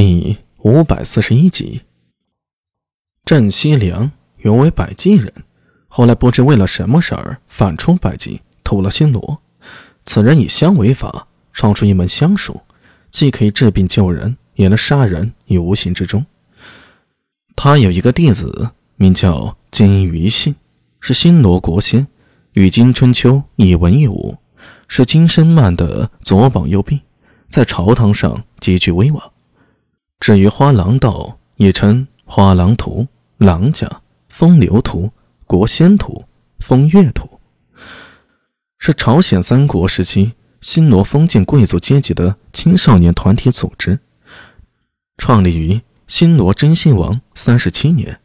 第五百四十一集，郑西凉原为百济人，后来不知为了什么事儿反出百济，投了新罗。此人以香为法，创出一门香术，既可以治病救人，也能杀人于无形之中。他有一个弟子，名叫金鱼信，是新罗国仙，与金春秋一文一武，是金生曼的左膀右臂，在朝堂上极具威望。至于花郎道，也称花郎图、郎家、风流图、国仙图、风月图，是朝鲜三国时期新罗封建贵族阶级的青少年团体组织，创立于新罗真信王三十七年，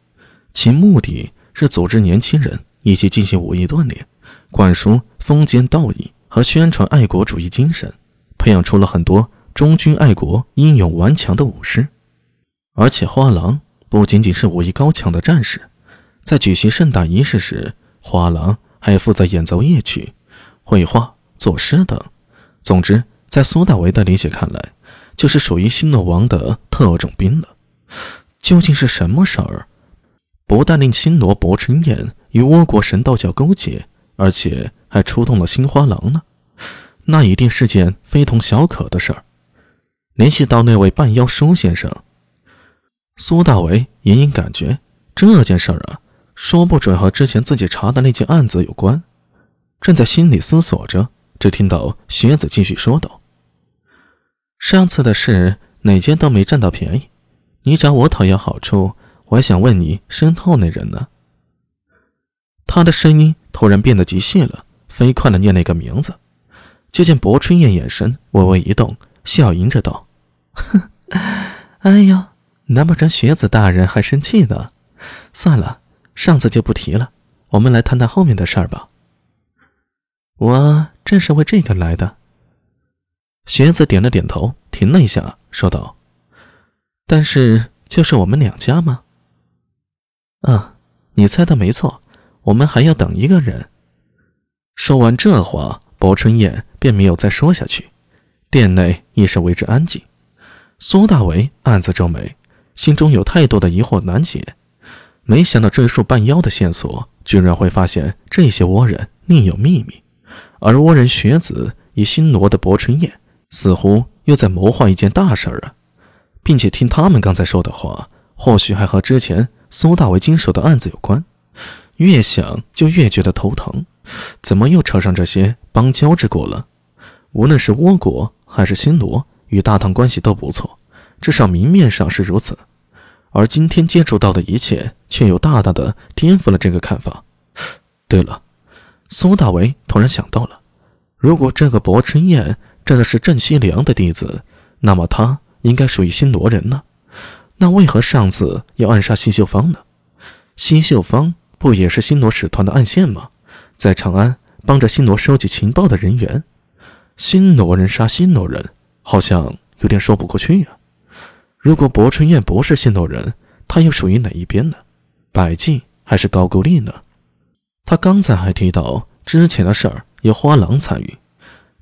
其目的是组织年轻人一起进行武艺锻炼，灌输封建道义和宣传爱国主义精神，培养出了很多。忠君爱国、英勇顽强的武士，而且花郎不仅仅是武艺高强的战士，在举行盛大仪式时，花郎还负责演奏乐曲、绘画、作诗等。总之，在苏大为的理解看来，就是属于新罗王的特种兵了。究竟是什么事儿，不但令新罗伯春燕与倭国神道教勾结，而且还出动了新花郎呢？那一定是件非同小可的事儿。联系到那位半妖舒先生，苏大为隐隐感觉这件事儿啊，说不准和之前自己查的那件案子有关。正在心里思索着，只听到学子继续说道：“上次的事哪件都没占到便宜，你找我讨要好处，我还想问你身后那人呢？”他的声音突然变得极细了，飞快的念了一个名字。就见薄春燕眼神微微一动。笑吟着道：“哼，哎呦，难不成学子大人还生气呢？算了，上次就不提了。我们来谈谈后面的事儿吧。我正是为这个来的。”学子点了点头，停了一下，说道：“但是，就是我们两家吗？”“嗯，你猜的没错，我们还要等一个人。”说完这话，薄春燕便没有再说下去。店内一时为之安静。苏大为暗自皱眉，心中有太多的疑惑难解。没想到追溯半妖的线索，居然会发现这些倭人另有秘密。而倭人学子以新罗的薄春燕，似乎又在谋划一件大事儿啊！并且听他们刚才说的话，或许还和之前苏大为经手的案子有关。越想就越觉得头疼，怎么又扯上这些邦交之国了？无论是倭国。还是新罗与大唐关系都不错，至少明面上是如此。而今天接触到的一切，却又大大的颠覆了这个看法。对了，苏大为突然想到了，如果这个薄春燕真的是郑西凉的弟子，那么他应该属于新罗人呢？那为何上次要暗杀西秀芳呢？西秀芳不也是新罗使团的暗线吗？在长安帮着新罗收集情报的人员。新罗人杀新罗人，好像有点说不过去呀。如果薄春燕不是新罗人，他又属于哪一边呢？百济还是高句丽呢？他刚才还提到之前的事儿有花郎参与，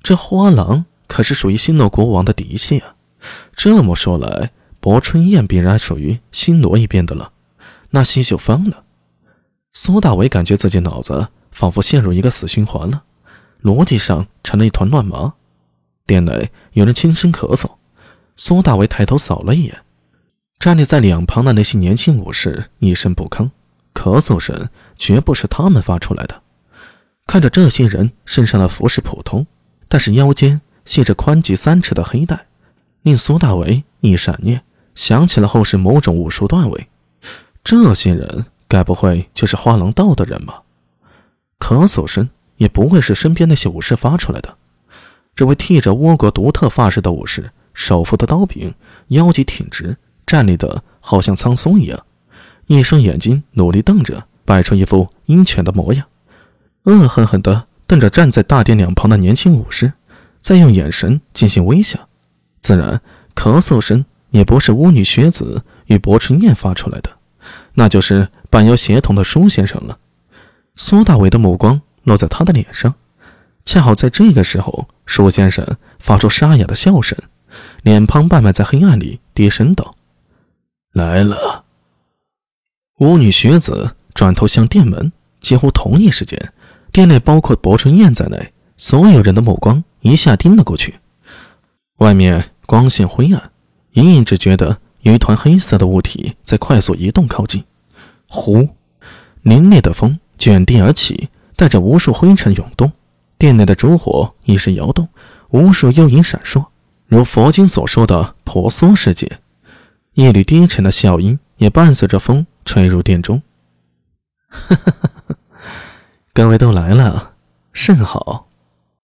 这花郎可是属于新罗国王的嫡系啊。这么说来，薄春燕必然属于新罗一边的了。那西秀芳呢？苏大伟感觉自己脑子仿佛陷入一个死循环了。逻辑上成了一团乱麻。店内有人轻声咳嗽，苏大为抬头扫了一眼，站立在两旁的那些年轻武士一声不吭，咳嗽声绝不是他们发出来的。看着这些人身上的服饰普通，但是腰间系着宽及三尺的黑带，令苏大为一闪念想起了后世某种武术段位。这些人该不会就是花郎道的人吧？咳嗽声。也不会是身边那些武士发出来的。这位剃着倭国独特发饰的武士，手扶的刀柄，腰脊挺直，站立的好像苍松一样，一双眼睛努力瞪着，摆出一副鹰犬的模样，恶狠狠地瞪着站在大殿两旁的年轻武士，再用眼神进行微笑。自然，咳嗽声也不是巫女学子与薄春燕发出来的，那就是半妖协同的舒先生了。苏大伟的目光。落在他的脸上，恰好在这个时候，舒先生发出沙哑的笑声，脸庞半埋在黑暗里，低声道：“来了。”巫女学子转头向店门，几乎同一时间，店内包括薄春燕在内，所有人的目光一下盯了过去。外面光线灰暗，隐隐只觉得有一团黑色的物体在快速移动靠近。呼，凛冽的风卷地而起，带着无数灰尘涌动。店内的烛火一时摇动，无数幽影闪烁，如佛经所说的婆娑世界。一缕低沉的笑音也伴随着风吹入殿中。哈哈哈哈各位都来了，甚好。